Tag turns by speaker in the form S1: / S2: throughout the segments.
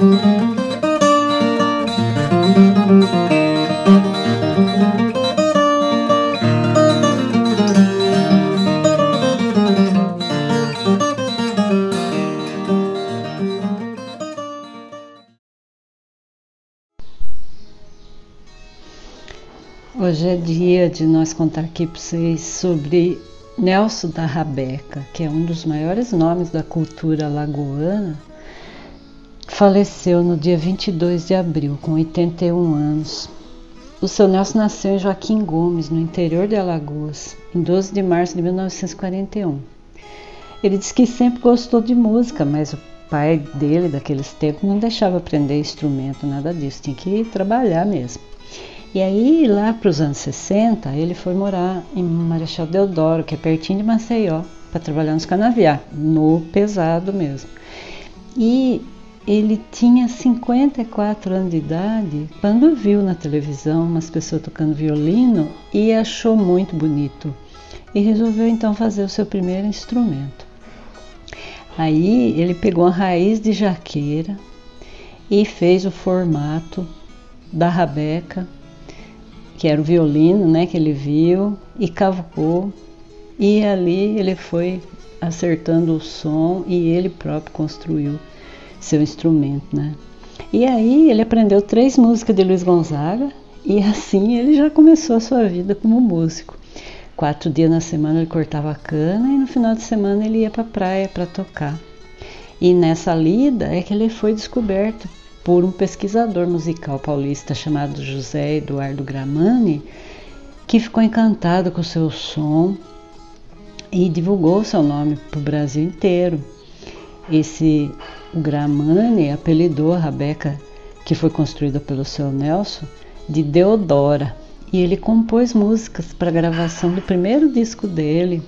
S1: Hoje é dia de nós contar aqui para vocês sobre Nelson da Rabeca, que é um dos maiores nomes da cultura lagoana. Faleceu no dia 22 de abril, com 81 anos. O seu Nelson nasceu em Joaquim Gomes, no interior de Alagoas, em 12 de março de 1941. Ele disse que sempre gostou de música, mas o pai dele, daqueles tempos, não deixava aprender instrumento, nada disso, tinha que trabalhar mesmo. E aí, lá para os anos 60, ele foi morar em Marechal Deodoro, que é pertinho de Maceió, para trabalhar nos canaviais, no pesado mesmo. E ele tinha 54 anos de idade quando viu na televisão umas pessoas tocando violino e achou muito bonito. E resolveu então fazer o seu primeiro instrumento. Aí ele pegou a raiz de jaqueira e fez o formato da rabeca que era o violino, né, que ele viu e cavou. E ali ele foi acertando o som e ele próprio construiu seu instrumento, né? E aí ele aprendeu três músicas de Luiz Gonzaga e assim ele já começou a sua vida como músico. Quatro dias na semana ele cortava a cana e no final de semana ele ia para a praia para tocar. E nessa lida é que ele foi descoberto por um pesquisador musical paulista chamado José Eduardo Gramani, que ficou encantado com o seu som e divulgou seu nome para o Brasil inteiro. Esse Gramani apelidou a Rabeca, que foi construída pelo seu Nelson, de Deodora, e ele compôs músicas para a gravação do primeiro disco dele,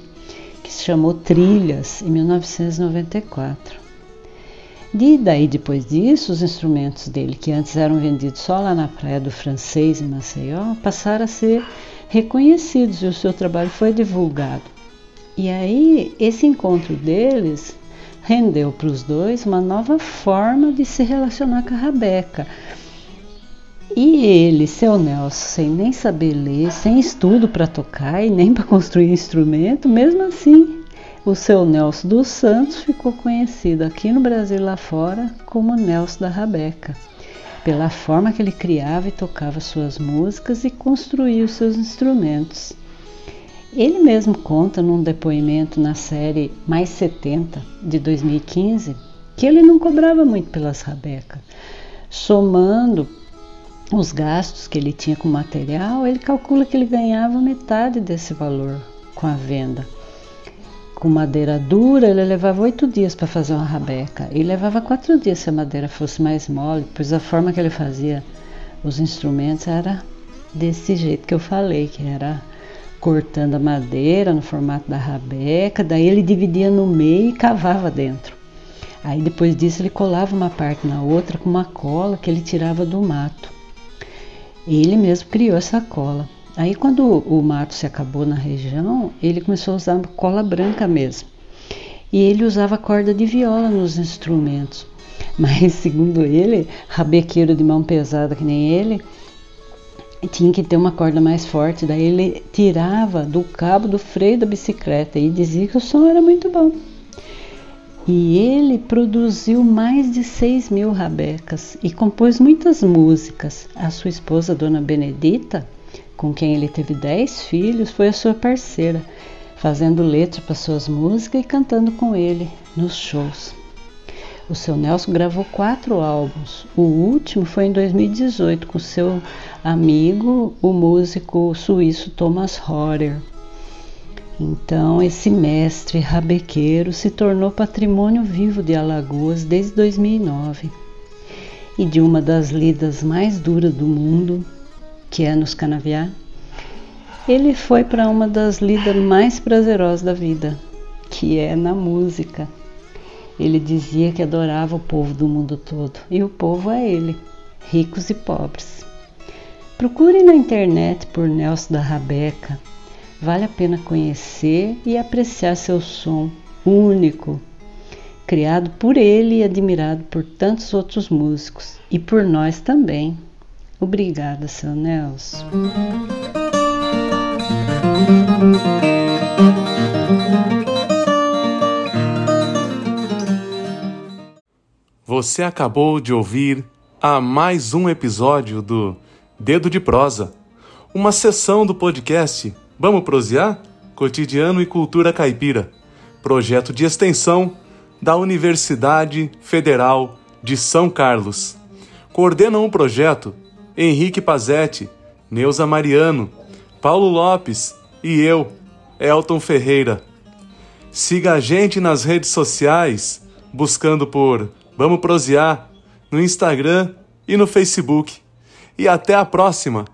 S1: que se chamou Trilhas, em 1994. E daí, depois disso, os instrumentos dele, que antes eram vendidos só lá na Praia do Francês, em Maceió, passaram a ser reconhecidos e o seu trabalho foi divulgado. E aí, esse encontro deles rendeu para os dois uma nova forma de se relacionar com a Rabeca. E ele, seu Nelson, sem nem saber ler, sem estudo para tocar e nem para construir instrumento, mesmo assim o seu Nelson dos Santos ficou conhecido aqui no Brasil lá fora como Nelson da Rabeca, pela forma que ele criava e tocava suas músicas e construía os seus instrumentos. Ele mesmo conta num depoimento na série Mais 70 de 2015 que ele não cobrava muito pelas rabecas. Somando os gastos que ele tinha com material, ele calcula que ele ganhava metade desse valor com a venda com madeira dura, ele levava oito dias para fazer uma rabeca e levava quatro dias se a madeira fosse mais mole, pois a forma que ele fazia os instrumentos era desse jeito que eu falei, que era cortando a madeira no formato da rabeca, daí ele dividia no meio e cavava dentro. Aí depois disso ele colava uma parte na outra com uma cola que ele tirava do mato. Ele mesmo criou essa cola. Aí quando o mato se acabou na região, ele começou a usar cola branca mesmo. E ele usava corda de viola nos instrumentos. Mas segundo ele, rabequeiro de mão pesada que nem ele, tinha que ter uma corda mais forte. Daí ele tirava do cabo do freio da bicicleta e dizia que o som era muito bom. E ele produziu mais de 6 mil rabecas e compôs muitas músicas. A sua esposa, Dona Benedita, com quem ele teve dez filhos, foi a sua parceira, fazendo letra para suas músicas e cantando com ele nos shows. O seu Nelson gravou quatro álbuns. O último foi em 2018 com seu amigo, o músico suíço Thomas Horer. Então, esse mestre rabequeiro se tornou patrimônio vivo de Alagoas desde 2009. E de uma das lidas mais duras do mundo, que é nos canaviar, ele foi para uma das lidas mais prazerosas da vida, que é na música. Ele dizia que adorava o povo do mundo todo, e o povo é ele, ricos e pobres. Procure na internet por Nelson da Rabeca. Vale a pena conhecer e apreciar seu som único, criado por ele e admirado por tantos outros músicos e por nós também. Obrigada, seu Nelson.
S2: Você acabou de ouvir a mais um episódio do Dedo de Prosa, uma sessão do podcast Vamos Prosear? Cotidiano e Cultura Caipira, projeto de extensão da Universidade Federal de São Carlos. Coordenam o projeto Henrique Pazetti, Neuza Mariano, Paulo Lopes e eu, Elton Ferreira. Siga a gente nas redes sociais, buscando por Vamos prosear no Instagram e no Facebook. E até a próxima!